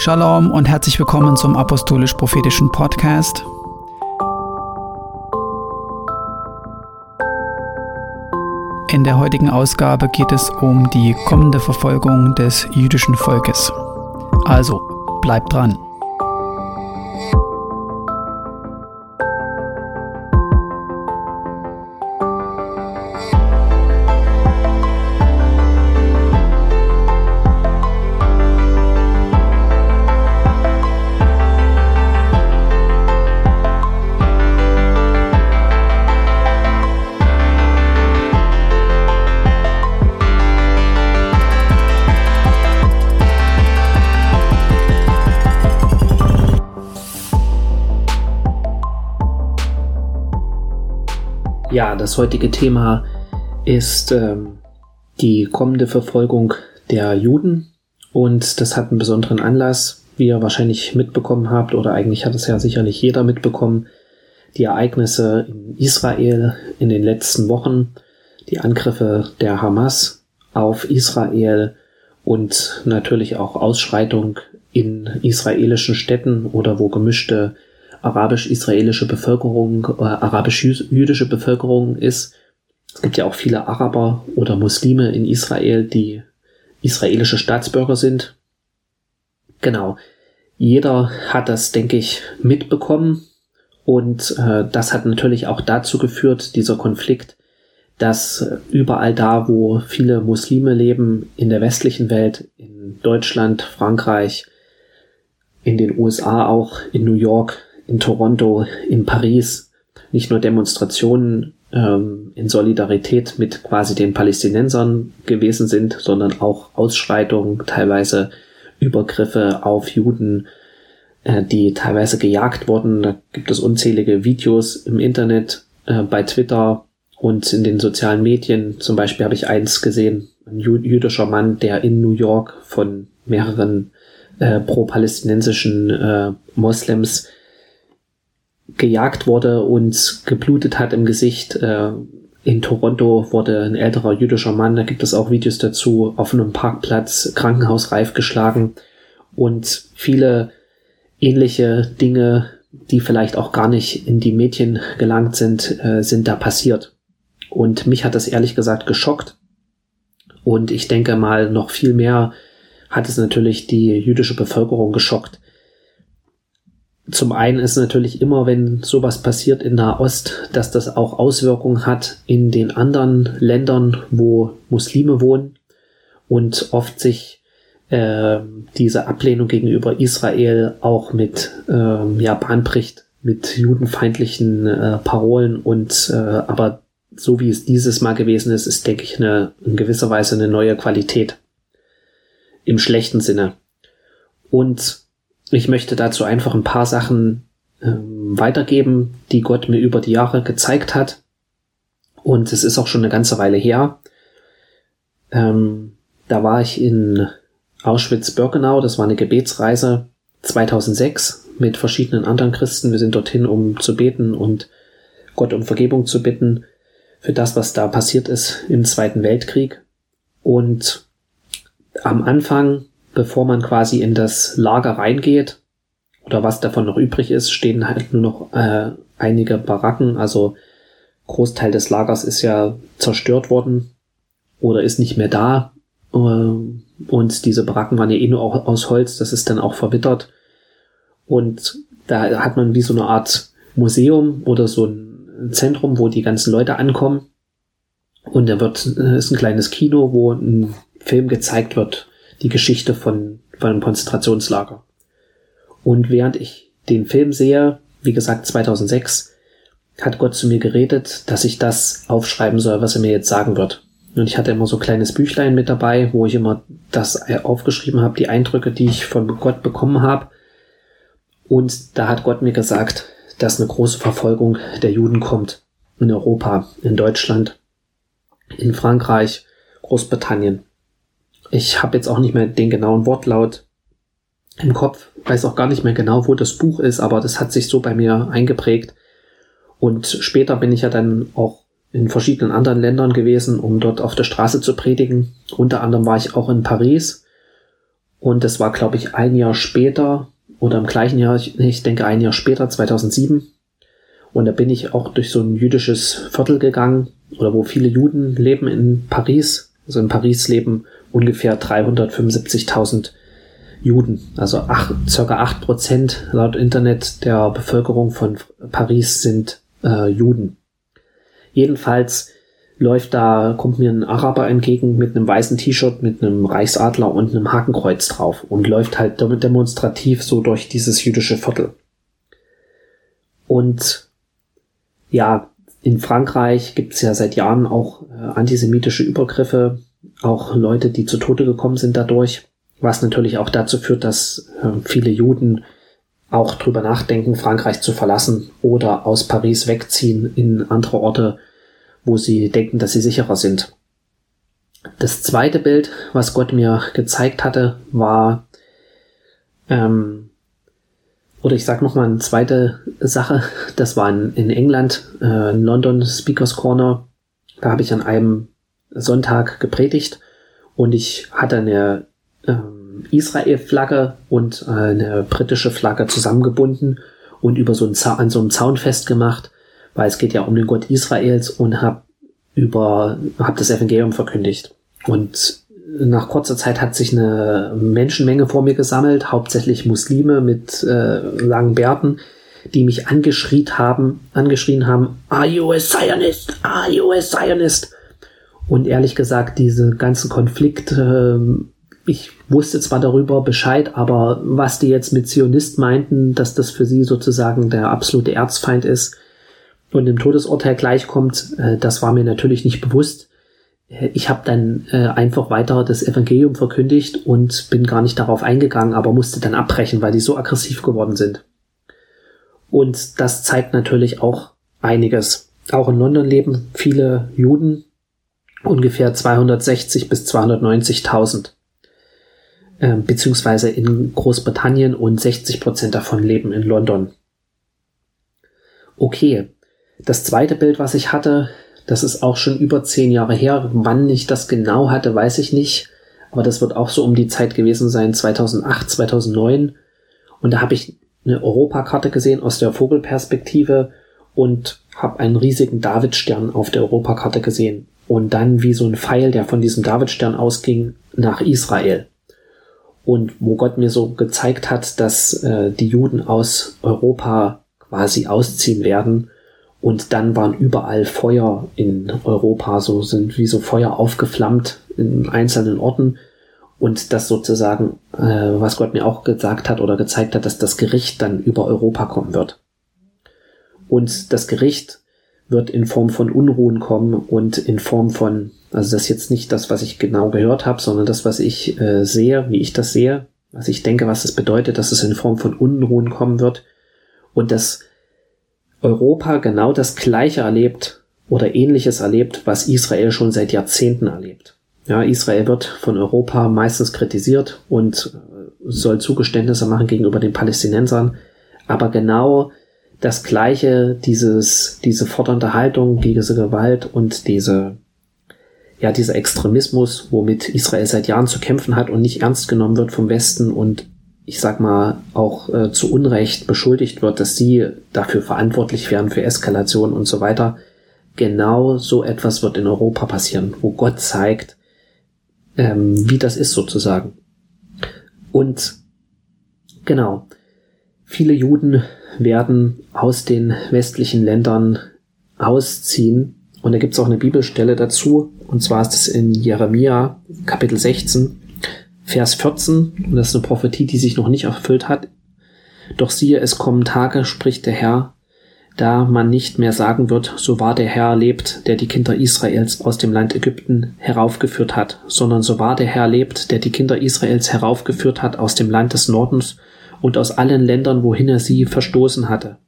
Shalom und herzlich willkommen zum Apostolisch-Prophetischen Podcast. In der heutigen Ausgabe geht es um die kommende Verfolgung des jüdischen Volkes. Also, bleibt dran. Ja, das heutige Thema ist ähm, die kommende Verfolgung der Juden. Und das hat einen besonderen Anlass, wie ihr wahrscheinlich mitbekommen habt oder eigentlich hat es ja sicherlich jeder mitbekommen, die Ereignisse in Israel in den letzten Wochen, die Angriffe der Hamas auf Israel und natürlich auch Ausschreitung in israelischen Städten oder wo gemischte arabisch-israelische Bevölkerung, äh, arabisch-jüdische Bevölkerung ist. Es gibt ja auch viele Araber oder Muslime in Israel, die israelische Staatsbürger sind. Genau. Jeder hat das, denke ich, mitbekommen. Und äh, das hat natürlich auch dazu geführt, dieser Konflikt, dass überall da, wo viele Muslime leben, in der westlichen Welt, in Deutschland, Frankreich, in den USA auch, in New York, in Toronto, in Paris nicht nur Demonstrationen ähm, in Solidarität mit quasi den Palästinensern gewesen sind, sondern auch Ausschreitungen, teilweise Übergriffe auf Juden, äh, die teilweise gejagt wurden. Da gibt es unzählige Videos im Internet, äh, bei Twitter und in den sozialen Medien. Zum Beispiel habe ich eins gesehen, ein jüdischer Mann, der in New York von mehreren äh, pro-palästinensischen äh, Moslems gejagt wurde und geblutet hat im Gesicht. Äh, in Toronto wurde ein älterer jüdischer Mann, da gibt es auch Videos dazu, auf einem Parkplatz krankenhausreif geschlagen und viele ähnliche Dinge, die vielleicht auch gar nicht in die Medien gelangt sind, äh, sind da passiert. Und mich hat das ehrlich gesagt geschockt. Und ich denke mal, noch viel mehr hat es natürlich die jüdische Bevölkerung geschockt zum einen ist natürlich immer, wenn sowas passiert in Nahost, dass das auch Auswirkungen hat in den anderen Ländern, wo Muslime wohnen und oft sich äh, diese Ablehnung gegenüber Israel auch mit äh, ja, bricht, mit judenfeindlichen äh, Parolen und äh, aber so wie es dieses Mal gewesen ist, ist, denke ich, eine, in gewisser Weise eine neue Qualität. Im schlechten Sinne. Und ich möchte dazu einfach ein paar Sachen ähm, weitergeben, die Gott mir über die Jahre gezeigt hat. Und es ist auch schon eine ganze Weile her. Ähm, da war ich in Auschwitz-Birkenau, das war eine Gebetsreise 2006 mit verschiedenen anderen Christen. Wir sind dorthin, um zu beten und Gott um Vergebung zu bitten für das, was da passiert ist im Zweiten Weltkrieg. Und am Anfang bevor man quasi in das Lager reingeht oder was davon noch übrig ist, stehen halt nur noch äh, einige Baracken. Also Großteil des Lagers ist ja zerstört worden oder ist nicht mehr da. Äh, und diese Baracken waren ja eh nur aus Holz, das ist dann auch verwittert. Und da hat man wie so eine Art Museum oder so ein Zentrum, wo die ganzen Leute ankommen. Und da wird, äh, ist ein kleines Kino, wo ein Film gezeigt wird die Geschichte von, von einem Konzentrationslager. Und während ich den Film sehe, wie gesagt 2006, hat Gott zu mir geredet, dass ich das aufschreiben soll, was er mir jetzt sagen wird. Und ich hatte immer so ein kleines Büchlein mit dabei, wo ich immer das aufgeschrieben habe, die Eindrücke, die ich von Gott bekommen habe. Und da hat Gott mir gesagt, dass eine große Verfolgung der Juden kommt. In Europa, in Deutschland, in Frankreich, Großbritannien. Ich habe jetzt auch nicht mehr den genauen Wortlaut im Kopf, weiß auch gar nicht mehr genau, wo das Buch ist, aber das hat sich so bei mir eingeprägt. Und später bin ich ja dann auch in verschiedenen anderen Ländern gewesen, um dort auf der Straße zu predigen. Unter anderem war ich auch in Paris Und das war, glaube ich, ein Jahr später oder im gleichen Jahr, ich denke ein Jahr später, 2007. Und da bin ich auch durch so ein jüdisches Viertel gegangen, oder wo viele Juden leben in Paris. Also in Paris leben ungefähr 375.000 Juden, also acht, circa acht Prozent laut Internet der Bevölkerung von Paris sind äh, Juden. Jedenfalls läuft da, kommt mir ein Araber entgegen mit einem weißen T-Shirt mit einem Reichsadler und einem Hakenkreuz drauf und läuft halt damit demonstrativ so durch dieses jüdische Viertel. Und ja, in Frankreich gibt es ja seit Jahren auch äh, antisemitische Übergriffe, auch Leute, die zu Tode gekommen sind dadurch, was natürlich auch dazu führt, dass äh, viele Juden auch drüber nachdenken, Frankreich zu verlassen oder aus Paris wegziehen in andere Orte, wo sie denken, dass sie sicherer sind. Das zweite Bild, was Gott mir gezeigt hatte, war, ähm, oder ich sage nochmal eine zweite Sache, das war in, in England, äh, in London Speakers Corner. Da habe ich an einem Sonntag gepredigt und ich hatte eine ähm, Israel-Flagge und äh, eine britische Flagge zusammengebunden und über so einen an so einem Zaun festgemacht weil es geht ja um den Gott Israels und habe über hab das Evangelium verkündigt. Und nach kurzer Zeit hat sich eine Menschenmenge vor mir gesammelt, hauptsächlich Muslime mit äh, langen Bärten, die mich angeschrien haben, angeschrien haben, Are you a Zionist? Are you a Zionist? Und ehrlich gesagt, diese ganzen Konflikt, äh, ich wusste zwar darüber Bescheid, aber was die jetzt mit Zionist meinten, dass das für sie sozusagen der absolute Erzfeind ist, und dem Todesurteil gleichkommt, äh, das war mir natürlich nicht bewusst. Äh, ich habe dann äh, einfach weiter das Evangelium verkündigt und bin gar nicht darauf eingegangen, aber musste dann abbrechen, weil die so aggressiv geworden sind. Und das zeigt natürlich auch einiges. Auch in London leben viele Juden, ungefähr 260 bis 290.000. Äh, beziehungsweise in Großbritannien und 60 Prozent davon leben in London. Okay, das zweite Bild, was ich hatte, das ist auch schon über zehn Jahre her. Wann ich das genau hatte, weiß ich nicht. Aber das wird auch so um die Zeit gewesen sein, 2008, 2009. Und da habe ich eine Europakarte gesehen aus der Vogelperspektive und habe einen riesigen Davidstern auf der Europakarte gesehen. Und dann wie so ein Pfeil, der von diesem Davidstern ausging, nach Israel. Und wo Gott mir so gezeigt hat, dass äh, die Juden aus Europa quasi ausziehen werden und dann waren überall Feuer in Europa, so sind wie so Feuer aufgeflammt in einzelnen Orten. Und das sozusagen, äh, was Gott mir auch gesagt hat oder gezeigt hat, dass das Gericht dann über Europa kommen wird. Und das Gericht wird in Form von Unruhen kommen und in Form von, also das ist jetzt nicht das, was ich genau gehört habe, sondern das, was ich äh, sehe, wie ich das sehe, was ich denke, was es das bedeutet, dass es in Form von Unruhen kommen wird. Und das Europa genau das Gleiche erlebt oder ähnliches erlebt, was Israel schon seit Jahrzehnten erlebt. Ja, Israel wird von Europa meistens kritisiert und äh, soll Zugeständnisse machen gegenüber den Palästinensern, aber genau das gleiche, dieses, diese fordernde Haltung, diese Gewalt und diese, ja, dieser Extremismus, womit Israel seit Jahren zu kämpfen hat und nicht ernst genommen wird vom Westen und ich sag mal, auch äh, zu Unrecht beschuldigt wird, dass sie dafür verantwortlich wären für Eskalation und so weiter. Genau so etwas wird in Europa passieren, wo Gott zeigt, ähm, wie das ist sozusagen. Und genau, viele Juden werden aus den westlichen Ländern ausziehen. Und da gibt es auch eine Bibelstelle dazu. Und zwar ist es in Jeremia Kapitel 16. Vers 14, und das ist eine Prophetie, die sich noch nicht erfüllt hat. Doch siehe, es kommen Tage, spricht der Herr, da man nicht mehr sagen wird, so wahr der Herr lebt, der die Kinder Israels aus dem Land Ägypten heraufgeführt hat, sondern so wahr der Herr lebt, der die Kinder Israels heraufgeführt hat aus dem Land des Nordens und aus allen Ländern, wohin er sie verstoßen hatte.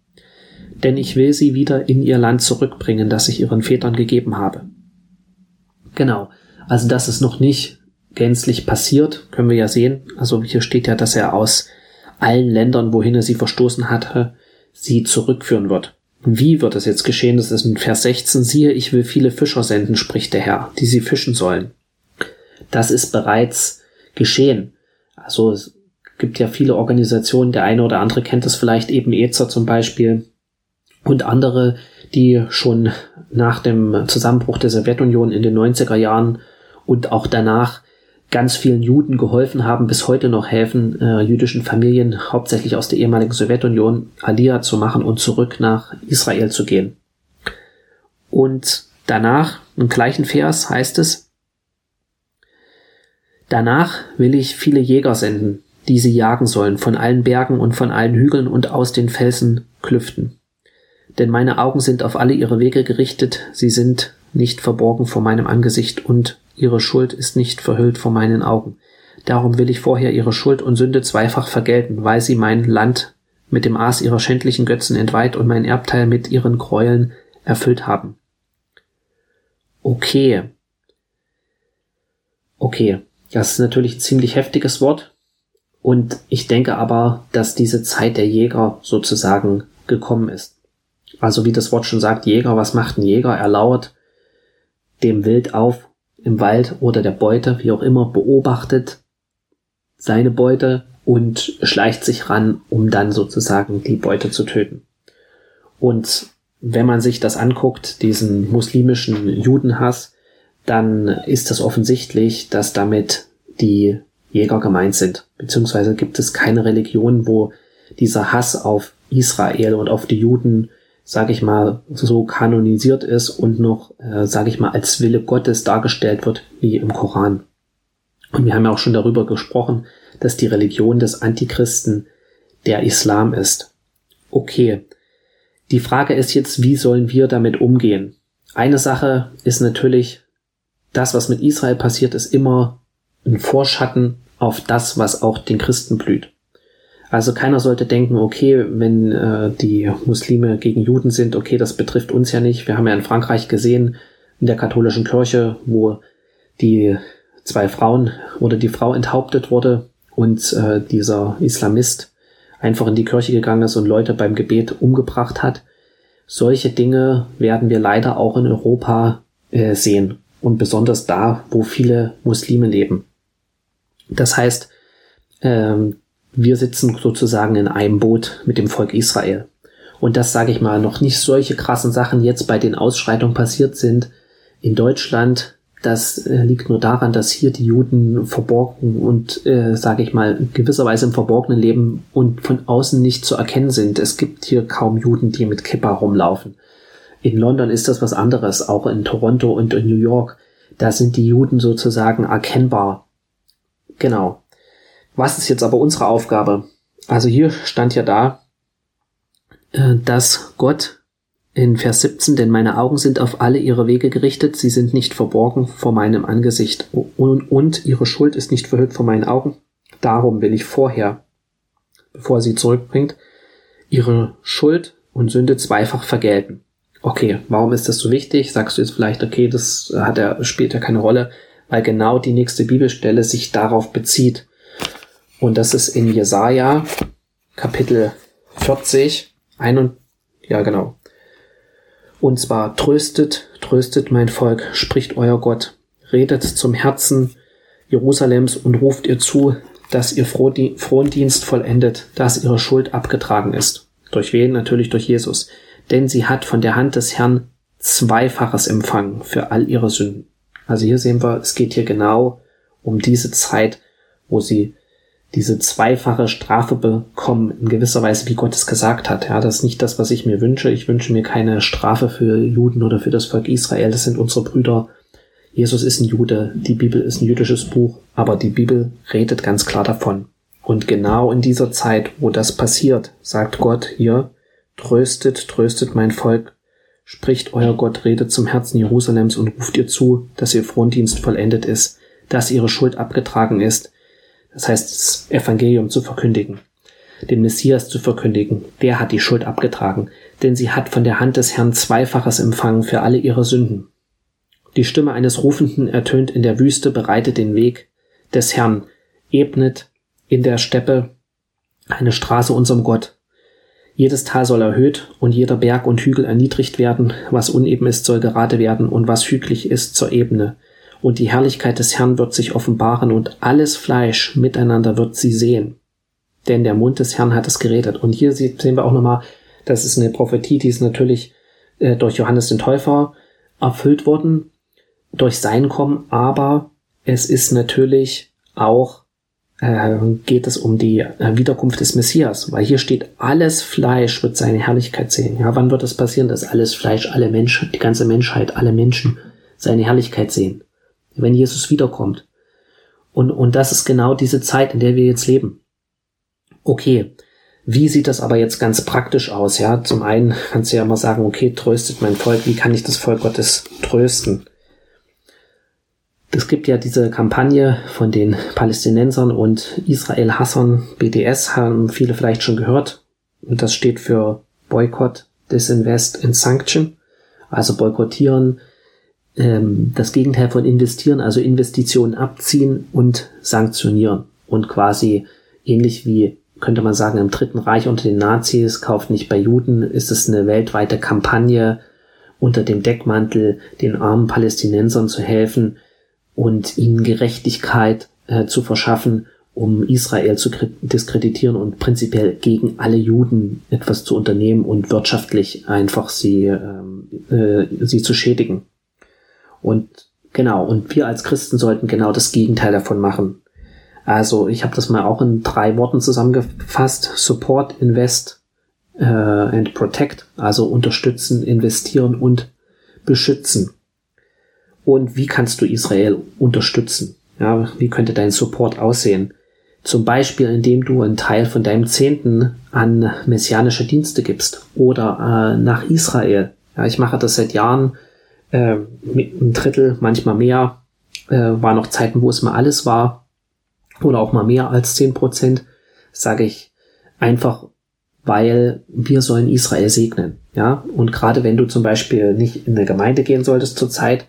Denn ich will sie wieder in ihr Land zurückbringen, das ich ihren Vätern gegeben habe. Genau. Also das ist noch nicht gänzlich passiert, können wir ja sehen. Also hier steht ja, dass er aus allen Ländern, wohin er sie verstoßen hatte, sie zurückführen wird. Wie wird das jetzt geschehen? Das ist in Vers 16. Siehe, ich will viele Fischer senden, spricht der Herr, die sie fischen sollen. Das ist bereits geschehen. Also gibt ja viele Organisationen, der eine oder andere kennt das vielleicht, eben EZA zum Beispiel und andere, die schon nach dem Zusammenbruch der Sowjetunion in den 90er Jahren und auch danach ganz vielen Juden geholfen haben, bis heute noch helfen, äh, jüdischen Familien, hauptsächlich aus der ehemaligen Sowjetunion, Aliyah zu machen und zurück nach Israel zu gehen. Und danach, im gleichen Vers heißt es, Danach will ich viele Jäger senden, die sie jagen sollen von allen Bergen und von allen Hügeln und aus den Felsenklüften. Denn meine Augen sind auf alle ihre Wege gerichtet, sie sind nicht verborgen vor meinem Angesicht und ihre Schuld ist nicht verhüllt vor meinen Augen. Darum will ich vorher ihre Schuld und Sünde zweifach vergelten, weil sie mein Land mit dem Aas ihrer schändlichen Götzen entweiht und mein Erbteil mit ihren Gräueln erfüllt haben. Okay. Okay. Das ist natürlich ein ziemlich heftiges Wort. Und ich denke aber, dass diese Zeit der Jäger sozusagen gekommen ist. Also wie das Wort schon sagt, Jäger, was macht ein Jäger? Er lauert dem Wild auf im Wald oder der Beute, wie auch immer, beobachtet seine Beute und schleicht sich ran, um dann sozusagen die Beute zu töten. Und wenn man sich das anguckt, diesen muslimischen Judenhass, dann ist es offensichtlich, dass damit die Jäger gemeint sind. Beziehungsweise gibt es keine Religion, wo dieser Hass auf Israel und auf die Juden, sage ich mal, so kanonisiert ist und noch, äh, sage ich mal, als Wille Gottes dargestellt wird wie im Koran. Und wir haben ja auch schon darüber gesprochen, dass die Religion des Antichristen der Islam ist. Okay. Die Frage ist jetzt, wie sollen wir damit umgehen? Eine Sache ist natürlich, das, was mit Israel passiert, ist immer ein Vorschatten auf das, was auch den Christen blüht. Also keiner sollte denken, okay, wenn äh, die Muslime gegen Juden sind, okay, das betrifft uns ja nicht. Wir haben ja in Frankreich gesehen, in der katholischen Kirche, wo die zwei Frauen oder die Frau enthauptet wurde und äh, dieser Islamist einfach in die Kirche gegangen ist und Leute beim Gebet umgebracht hat. Solche Dinge werden wir leider auch in Europa äh, sehen und besonders da, wo viele Muslime leben. Das heißt, ähm, wir sitzen sozusagen in einem Boot mit dem Volk Israel. Und das sage ich mal, noch nicht solche krassen Sachen jetzt bei den Ausschreitungen passiert sind in Deutschland. Das äh, liegt nur daran, dass hier die Juden verborgen und, äh, sage ich mal, gewisserweise im Verborgenen leben und von außen nicht zu erkennen sind. Es gibt hier kaum Juden, die mit Kippa rumlaufen. In London ist das was anderes, auch in Toronto und in New York. Da sind die Juden sozusagen erkennbar. Genau. Was ist jetzt aber unsere Aufgabe? Also hier stand ja da, äh, dass Gott in Vers 17, denn meine Augen sind auf alle ihre Wege gerichtet, sie sind nicht verborgen vor meinem Angesicht und, ihre Schuld ist nicht verhüllt vor meinen Augen. Darum will ich vorher, bevor er sie zurückbringt, ihre Schuld und Sünde zweifach vergelten. Okay, warum ist das so wichtig? Sagst du jetzt vielleicht, okay, das hat er, spielt ja keine Rolle weil genau die nächste Bibelstelle sich darauf bezieht. Und das ist in Jesaja, Kapitel 40, ein und, ja, genau. Und zwar tröstet, tröstet mein Volk, spricht euer Gott, redet zum Herzen Jerusalems und ruft ihr zu, dass ihr Frondienst vollendet, dass ihre Schuld abgetragen ist. Durch wen? Natürlich durch Jesus. Denn sie hat von der Hand des Herrn Zweifaches empfangen für all ihre Sünden. Also hier sehen wir, es geht hier genau um diese Zeit, wo sie diese zweifache Strafe bekommen, in gewisser Weise, wie Gott es gesagt hat. Ja, das ist nicht das, was ich mir wünsche. Ich wünsche mir keine Strafe für Juden oder für das Volk Israel. Das sind unsere Brüder. Jesus ist ein Jude. Die Bibel ist ein jüdisches Buch. Aber die Bibel redet ganz klar davon. Und genau in dieser Zeit, wo das passiert, sagt Gott hier, tröstet, tröstet mein Volk, Spricht euer Gott, redet zum Herzen Jerusalems und ruft ihr zu, dass ihr Frondienst vollendet ist, dass ihre Schuld abgetragen ist. Das heißt, das Evangelium zu verkündigen, den Messias zu verkündigen. Der hat die Schuld abgetragen, denn sie hat von der Hand des Herrn Zweifaches empfangen für alle ihre Sünden. Die Stimme eines Rufenden ertönt in der Wüste, bereitet den Weg des Herrn, ebnet in der Steppe eine Straße unserem Gott. Jedes Tal soll erhöht und jeder Berg und Hügel erniedrigt werden, was uneben ist, soll gerade werden und was hügelig ist zur Ebene. und die Herrlichkeit des Herrn wird sich offenbaren und alles Fleisch miteinander wird sie sehen. Denn der Mund des Herrn hat es geredet. Und hier sehen wir auch nochmal, das ist eine Prophetie, die ist natürlich äh, durch Johannes den Täufer erfüllt worden, durch sein Kommen, aber es ist natürlich auch, äh, geht es um die äh, Wiederkunft des Messias, weil hier steht, alles Fleisch wird seine Herrlichkeit sehen. Ja, wann wird das passieren, dass alles Fleisch, alle Menschen, die ganze Menschheit, alle Menschen seine Herrlichkeit sehen? Wenn Jesus wiederkommt. Und, und das ist genau diese Zeit, in der wir jetzt leben. Okay, wie sieht das aber jetzt ganz praktisch aus? Ja, zum einen kannst du ja immer sagen, okay, tröstet mein Volk. Wie kann ich das Volk Gottes trösten? Es gibt ja diese Kampagne von den Palästinensern und Israel-Hassern, BDS, haben viele vielleicht schon gehört. Und das steht für Boycott, Disinvest and Sanction. Also boykottieren, ähm, das Gegenteil von investieren, also Investitionen abziehen und sanktionieren. Und quasi ähnlich wie könnte man sagen, im Dritten Reich unter den Nazis, kauft nicht bei Juden, ist es eine weltweite Kampagne unter dem Deckmantel, den armen Palästinensern zu helfen und ihnen Gerechtigkeit äh, zu verschaffen, um Israel zu diskreditieren und prinzipiell gegen alle Juden etwas zu unternehmen und wirtschaftlich einfach sie, ähm, äh, sie zu schädigen. Und genau, und wir als Christen sollten genau das Gegenteil davon machen. Also ich habe das mal auch in drei Worten zusammengefasst. Support, Invest äh, and Protect. Also unterstützen, investieren und beschützen. Und wie kannst du Israel unterstützen? Ja, wie könnte dein Support aussehen? Zum Beispiel, indem du einen Teil von deinem Zehnten an messianische Dienste gibst oder äh, nach Israel. Ja, ich mache das seit Jahren, äh, ein Drittel, manchmal mehr. Äh, war noch Zeiten, wo es mal alles war oder auch mal mehr als zehn Prozent, sage ich einfach, weil wir sollen Israel segnen. Ja, und gerade wenn du zum Beispiel nicht in eine Gemeinde gehen solltest zurzeit,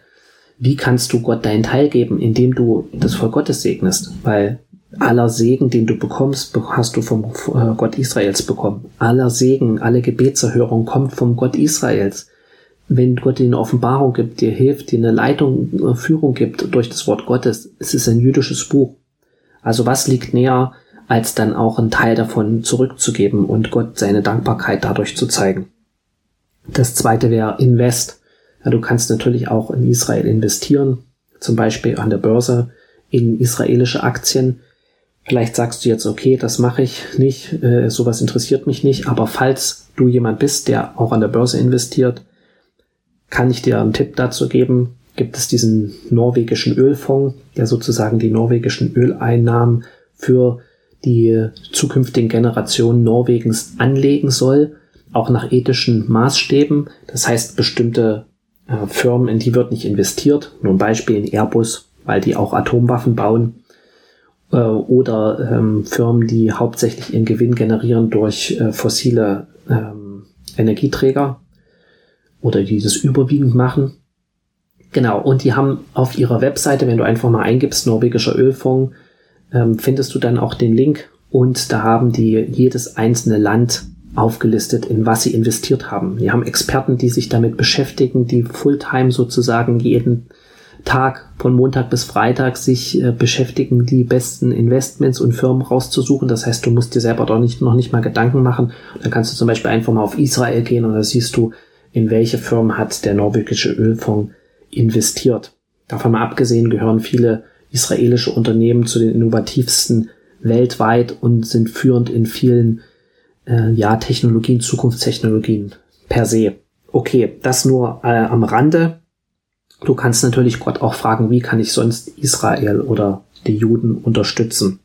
wie kannst du Gott deinen Teil geben, indem du das Volk Gottes segnest? Weil aller Segen, den du bekommst, hast du vom äh, Gott Israels bekommen. Aller Segen, alle Gebetserhörung kommt vom Gott Israels. Wenn Gott dir eine Offenbarung gibt, dir hilft, dir eine Leitung, eine Führung gibt durch das Wort Gottes, es ist ein jüdisches Buch. Also was liegt näher, als dann auch einen Teil davon zurückzugeben und Gott seine Dankbarkeit dadurch zu zeigen? Das zweite wäre Invest. Ja, du kannst natürlich auch in Israel investieren, zum Beispiel an der Börse in israelische Aktien. Vielleicht sagst du jetzt, okay, das mache ich nicht, äh, sowas interessiert mich nicht, aber falls du jemand bist, der auch an der Börse investiert, kann ich dir einen Tipp dazu geben gibt es diesen norwegischen Ölfonds, der sozusagen die norwegischen Öleinnahmen für die zukünftigen Generationen Norwegens anlegen soll, auch nach ethischen Maßstäben. Das heißt, bestimmte äh, Firmen, in die wird nicht investiert. Nur ein Beispiel in Airbus, weil die auch Atomwaffen bauen. Äh, oder ähm, Firmen, die hauptsächlich ihren Gewinn generieren durch äh, fossile ähm, Energieträger oder die das überwiegend machen. Genau, und die haben auf ihrer Webseite, wenn du einfach mal eingibst, norwegischer Ölfonds, ähm, findest du dann auch den Link und da haben die jedes einzelne Land aufgelistet, in was sie investiert haben. Die haben Experten, die sich damit beschäftigen, die Fulltime sozusagen jeden Tag von Montag bis Freitag sich äh, beschäftigen, die besten Investments und Firmen rauszusuchen. Das heißt, du musst dir selber doch nicht, noch nicht mal Gedanken machen. Dann kannst du zum Beispiel einfach mal auf Israel gehen und da siehst du, in welche Firmen hat der norwegische Ölfonds investiert. Davon mal abgesehen gehören viele israelische Unternehmen zu den innovativsten weltweit und sind führend in vielen äh, ja, Technologien, Zukunftstechnologien per se. Okay, das nur äh, am Rande. Du kannst natürlich Gott auch fragen, wie kann ich sonst Israel oder die Juden unterstützen?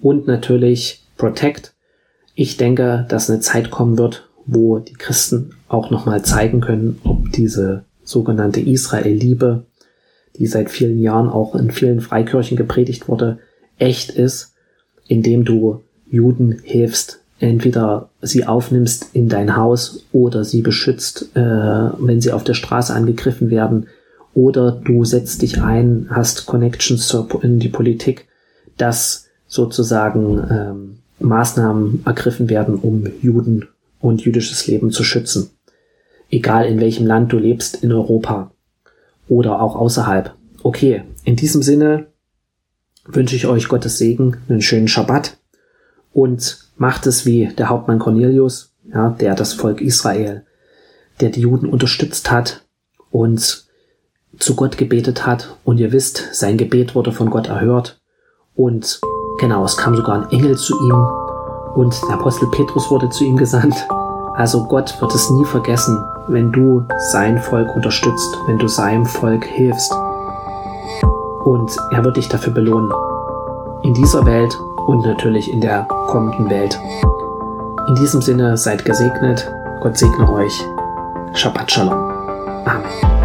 Und natürlich Protect. Ich denke, dass eine Zeit kommen wird, wo die Christen auch nochmal zeigen können, ob diese sogenannte Israel-Liebe, die seit vielen Jahren auch in vielen Freikirchen gepredigt wurde, echt ist, indem du Juden hilfst, entweder sie aufnimmst in dein Haus oder sie beschützt, äh, wenn sie auf der Straße angegriffen werden, oder du setzt dich ein, hast Connections zur, in die Politik, dass sozusagen ähm, Maßnahmen ergriffen werden, um Juden und jüdisches Leben zu schützen. Egal in welchem Land du lebst in Europa oder auch außerhalb. Okay, in diesem Sinne wünsche ich euch Gottes Segen, einen schönen Schabbat und macht es wie der Hauptmann Cornelius, ja, der das Volk Israel, der die Juden unterstützt hat und zu Gott gebetet hat. Und ihr wisst, sein Gebet wurde von Gott erhört. Und genau, es kam sogar ein Engel zu ihm und der Apostel Petrus wurde zu ihm gesandt. Also Gott wird es nie vergessen, wenn du sein Volk unterstützt, wenn du seinem Volk hilfst. Und er wird dich dafür belohnen. In dieser Welt und natürlich in der kommenden Welt. In diesem Sinne seid gesegnet. Gott segne euch. Shabbat Shalom. Amen.